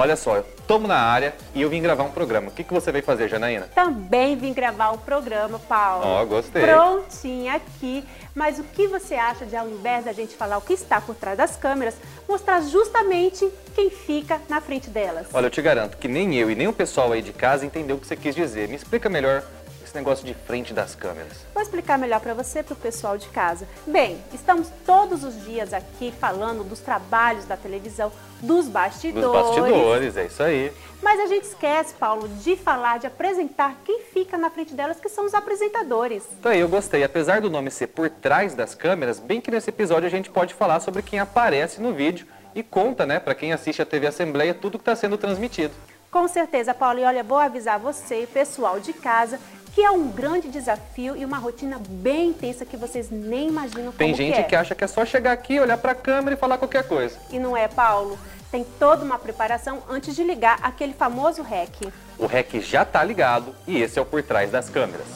Olha só, eu tomo na área e eu vim gravar um programa. O que, que você veio fazer, Janaína? Também vim gravar um programa, Paulo. Ó, gostei. Prontinha aqui. Mas o que você acha de, ao invés da gente falar o que está por trás das câmeras, mostrar justamente quem fica na frente delas? Olha, eu te garanto que nem eu e nem o pessoal aí de casa entendeu o que você quis dizer. Me explica melhor esse negócio de frente das câmeras? Vou explicar melhor para você e para o pessoal de casa. Bem, estamos todos os dias aqui falando dos trabalhos da televisão, dos bastidores. Dos bastidores, é isso aí. Mas a gente esquece, Paulo, de falar, de apresentar quem fica na frente delas, que são os apresentadores. Então aí, eu gostei. Apesar do nome ser por trás das câmeras, bem que nesse episódio a gente pode falar sobre quem aparece no vídeo e conta, né, para quem assiste a TV Assembleia, tudo que está sendo transmitido. Com certeza, Paulo. E olha, vou avisar você, pessoal de casa, que é um grande desafio e uma rotina bem intensa que vocês nem imaginam Tem gente que, é. que acha que é só chegar aqui, olhar para a câmera e falar qualquer coisa. E não é, Paulo? Tem toda uma preparação antes de ligar aquele famoso REC. O REC já está ligado e esse é o por trás das câmeras.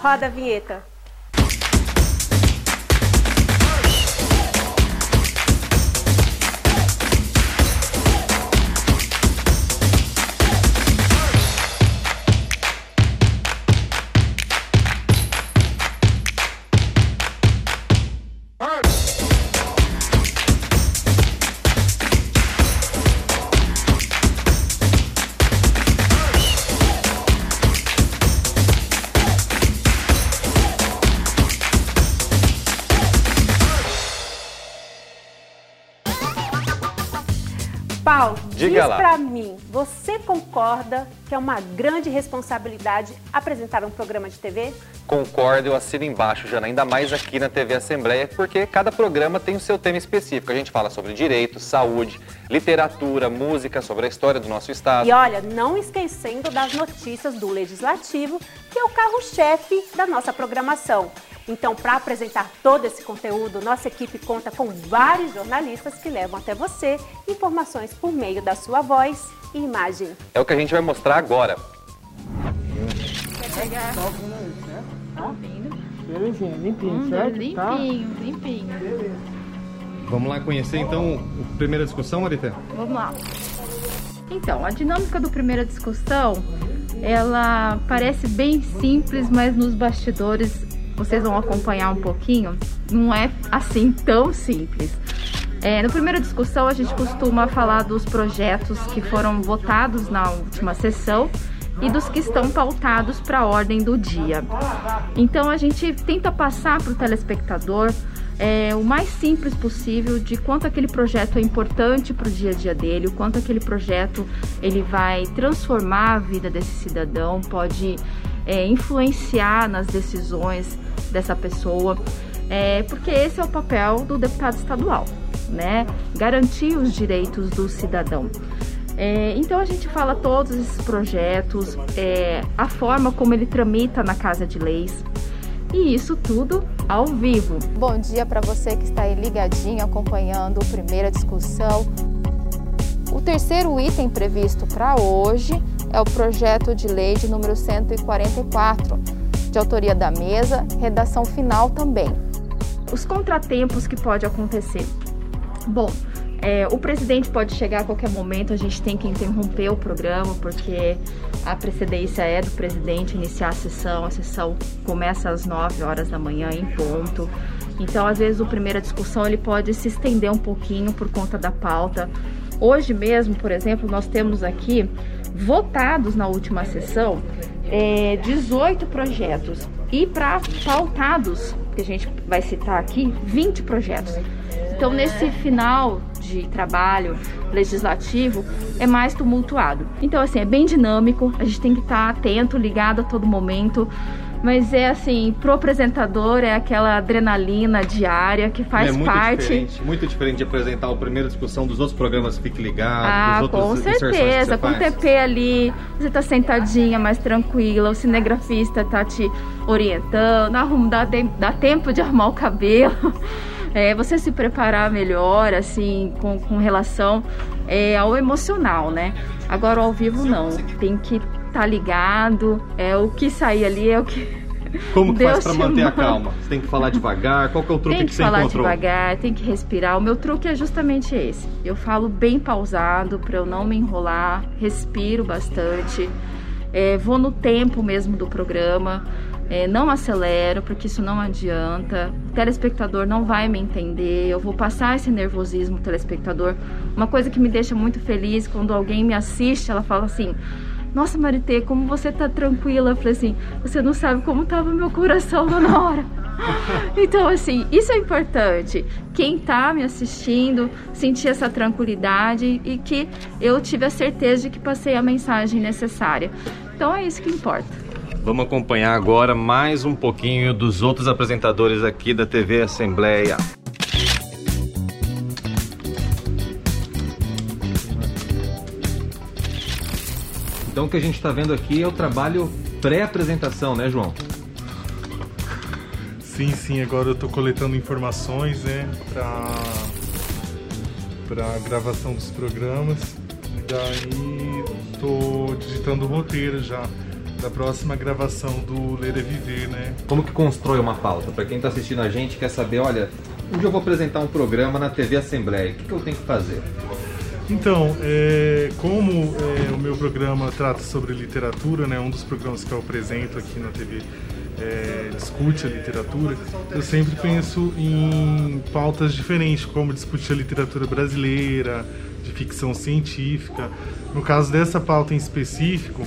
Roda a vinheta. Paulo, Diga diz pra mim, você concorda que é uma grande responsabilidade apresentar um programa de TV? Concordo, eu assino embaixo, Jana, ainda mais aqui na TV Assembleia, porque cada programa tem o seu tema específico. A gente fala sobre direito, saúde, literatura, música, sobre a história do nosso estado. E olha, não esquecendo das notícias do Legislativo, que é o carro-chefe da nossa programação. Então, para apresentar todo esse conteúdo, nossa equipe conta com vários jornalistas que levam até você informações por meio da sua voz e imagem. É o que a gente vai mostrar agora. Belezinha, limpinho, Hum, certo? Tá? limpinho, limpinho. Vamos lá conhecer então a primeira discussão, Marité? Vamos lá. Então, a dinâmica do primeira discussão, ela parece bem simples, mas nos bastidores vocês vão acompanhar um pouquinho, não é assim tão simples. É, no primeira discussão, a gente costuma falar dos projetos que foram votados na última sessão e dos que estão pautados para a ordem do dia. Então, a gente tenta passar para o telespectador é, o mais simples possível de quanto aquele projeto é importante para o dia a dia dele, o quanto aquele projeto ele vai transformar a vida desse cidadão, pode é, influenciar nas decisões dessa pessoa, é, porque esse é o papel do deputado estadual, né? Garantir os direitos do cidadão. É, então a gente fala todos esses projetos, é, a forma como ele tramita na Casa de Leis, e isso tudo ao vivo. Bom dia para você que está aí ligadinho acompanhando a primeira discussão. O terceiro item previsto para hoje é o projeto de lei de número 144, de autoria da mesa, redação final também. Os contratempos que pode acontecer. Bom, é, o presidente pode chegar a qualquer momento, a gente tem que interromper o programa, porque a precedência é do presidente iniciar a sessão, a sessão começa às 9 horas da manhã em ponto. Então, às vezes, o primeira discussão ele pode se estender um pouquinho por conta da pauta. Hoje mesmo, por exemplo, nós temos aqui votados na última sessão é, 18 projetos e para pautados, que a gente vai citar aqui, 20 projetos. Então, nesse final de trabalho legislativo, é mais tumultuado. Então, assim, é bem dinâmico, a gente tem que estar atento, ligado a todo momento. Mas é assim, pro apresentador é aquela adrenalina diária que faz é muito parte. Diferente, muito diferente de apresentar a primeira discussão dos outros programas Fique Ligado, Ah, dos com outros que certeza. Com o. TP ali, você tá sentadinha, mais tranquila, o cinegrafista tá te orientando, arruma, dá, dá tempo de arrumar o cabelo. É, você se preparar melhor, assim, com, com relação é, ao emocional, né? Agora, ao vivo, não. Tem que estar ligado, é o que sair ali é o que. Como que Deus faz pra te manter a manda. calma? Você tem que falar devagar? Qual que é o truque Tem que, que você falar encontrou? devagar, tem que respirar. O meu truque é justamente esse. Eu falo bem pausado para eu não me enrolar, respiro bastante, é, vou no tempo mesmo do programa, é, não acelero porque isso não adianta. O telespectador não vai me entender. Eu vou passar esse nervosismo telespectador. Uma coisa que me deixa muito feliz quando alguém me assiste, ela fala assim. Nossa, Maritê, como você tá tranquila? Eu falei assim, você não sabe como tava meu coração na hora. Então, assim, isso é importante. Quem tá me assistindo, sentir essa tranquilidade e que eu tive a certeza de que passei a mensagem necessária. Então, é isso que importa. Vamos acompanhar agora mais um pouquinho dos outros apresentadores aqui da TV Assembleia. Então o que a gente está vendo aqui é o trabalho pré-apresentação, né, João? Sim, sim, agora eu tô coletando informações, né, pra, pra gravação dos programas. E daí tô digitando o roteiro já da próxima gravação do Ler é Viver, né. Como que constrói uma pauta? Para quem está assistindo a gente quer saber, olha, dia eu vou apresentar um programa na TV Assembleia, o que, que eu tenho que fazer? Então, é, como é, o meu programa trata sobre literatura, né, um dos programas que eu apresento aqui na TV é, discute a literatura, eu sempre penso em pautas diferentes, como discutir a literatura brasileira, de ficção científica. No caso dessa pauta em específico,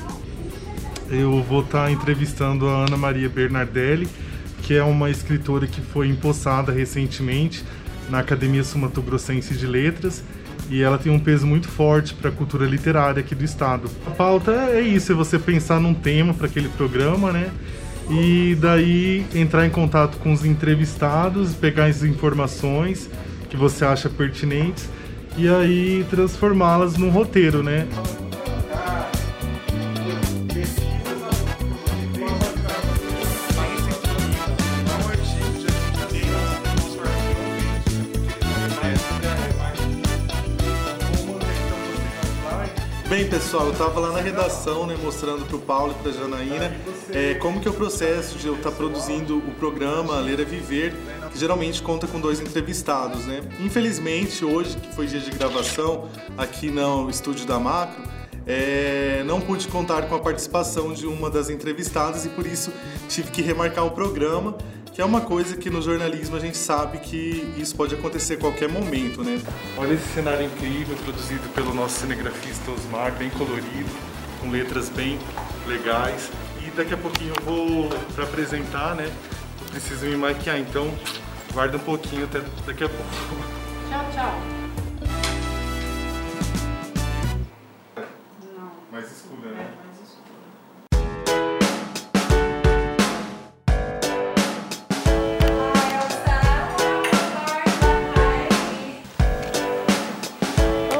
eu vou estar entrevistando a Ana Maria Bernardelli, que é uma escritora que foi empossada recentemente na Academia Sumato Grossense de Letras e ela tem um peso muito forte para a cultura literária aqui do estado. A pauta é isso, é você pensar num tema para aquele programa, né? E daí entrar em contato com os entrevistados, pegar as informações que você acha pertinentes e aí transformá-las num roteiro, né? Bem, pessoal, eu estava lá na redação, né, mostrando para o Paulo e para a Janaína é, como que é o processo de eu estar produzindo o programa Ler é Viver, que geralmente conta com dois entrevistados, né? Infelizmente, hoje, que foi dia de gravação aqui no estúdio da Macro, é, não pude contar com a participação de uma das entrevistadas e por isso tive que remarcar o programa, que é uma coisa que no jornalismo a gente sabe que isso pode acontecer a qualquer momento, né? Olha esse cenário incrível produzido pelo nosso cinegrafista Osmar, bem colorido, com letras bem legais. E daqui a pouquinho eu vou para apresentar, né? Eu preciso me maquiar, então guarda um pouquinho até daqui a pouco. Tchau, tchau.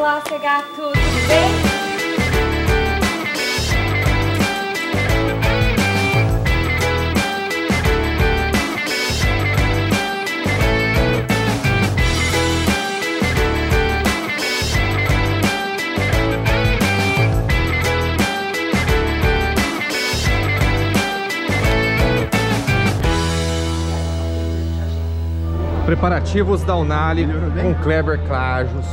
Olá, tudo bem? Preparativos da Unali com Kleber Clajos,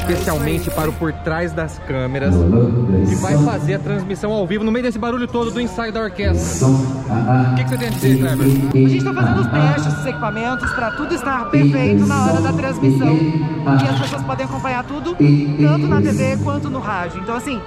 especialmente para o Por Trás das Câmeras, que vai fazer a transmissão ao vivo no meio desse barulho todo do ensaio da orquestra. O que, que você tem a dizer, Kleber? A gente está fazendo os testes dos equipamentos para tudo estar perfeito na hora da transmissão. E as pessoas podem acompanhar tudo, tanto na TV quanto no rádio. Então, assim,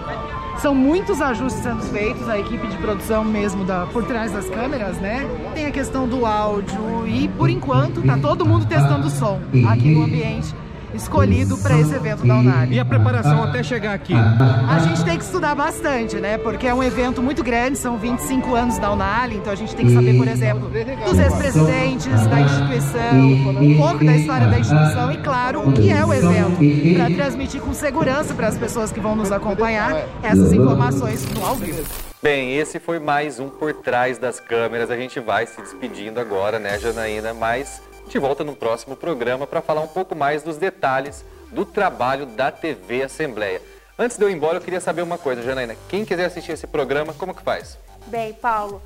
são muitos ajustes sendo feitos, a equipe de produção mesmo da, por trás das câmeras, né? Tem a questão do áudio e, por enquanto, tá todo mundo testando o som aqui no ambiente escolhido para esse evento da Unali. E a preparação até chegar aqui? A gente tem que estudar bastante, né? Porque é um evento muito grande, são 25 anos da Unali, então a gente tem que saber, por exemplo, dos ex-presidentes da instituição, um pouco da história da instituição e, claro, o que é o evento, para transmitir com segurança para as pessoas que vão nos acompanhar essas informações no ao vivo. Bem, esse foi mais um Por Trás das Câmeras. A gente vai se despedindo agora, né, Janaína? Mas gente volta no próximo programa para falar um pouco mais dos detalhes do trabalho da TV Assembleia. Antes de eu ir embora, eu queria saber uma coisa, Janaína. Quem quiser assistir esse programa, como que faz? Bem, Paulo,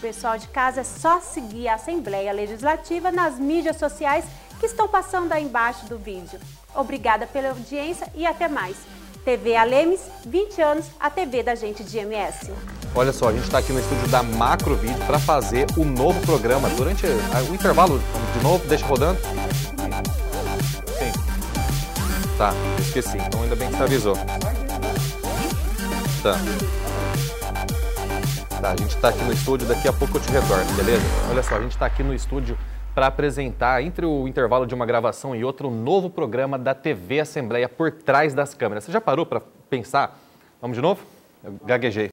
Pessoal de casa, é só seguir a Assembleia Legislativa nas mídias sociais que estão passando aí embaixo do vídeo. Obrigada pela audiência e até mais. TV Alemes, 20 anos, a TV da gente de MS. Olha só, a gente está aqui no estúdio da Macro Vídeo para fazer o novo programa. Durante o intervalo, de novo, deixa rodando. Sim. Tá, esqueci. Então ainda bem que você avisou. Tá. Tá, a gente está aqui no estúdio, daqui a pouco eu te retorno, beleza? Olha só, a gente está aqui no estúdio para apresentar, entre o intervalo de uma gravação e outra, um novo programa da TV Assembleia por trás das câmeras. Você já parou para pensar? Vamos de novo? Eu gaguejei.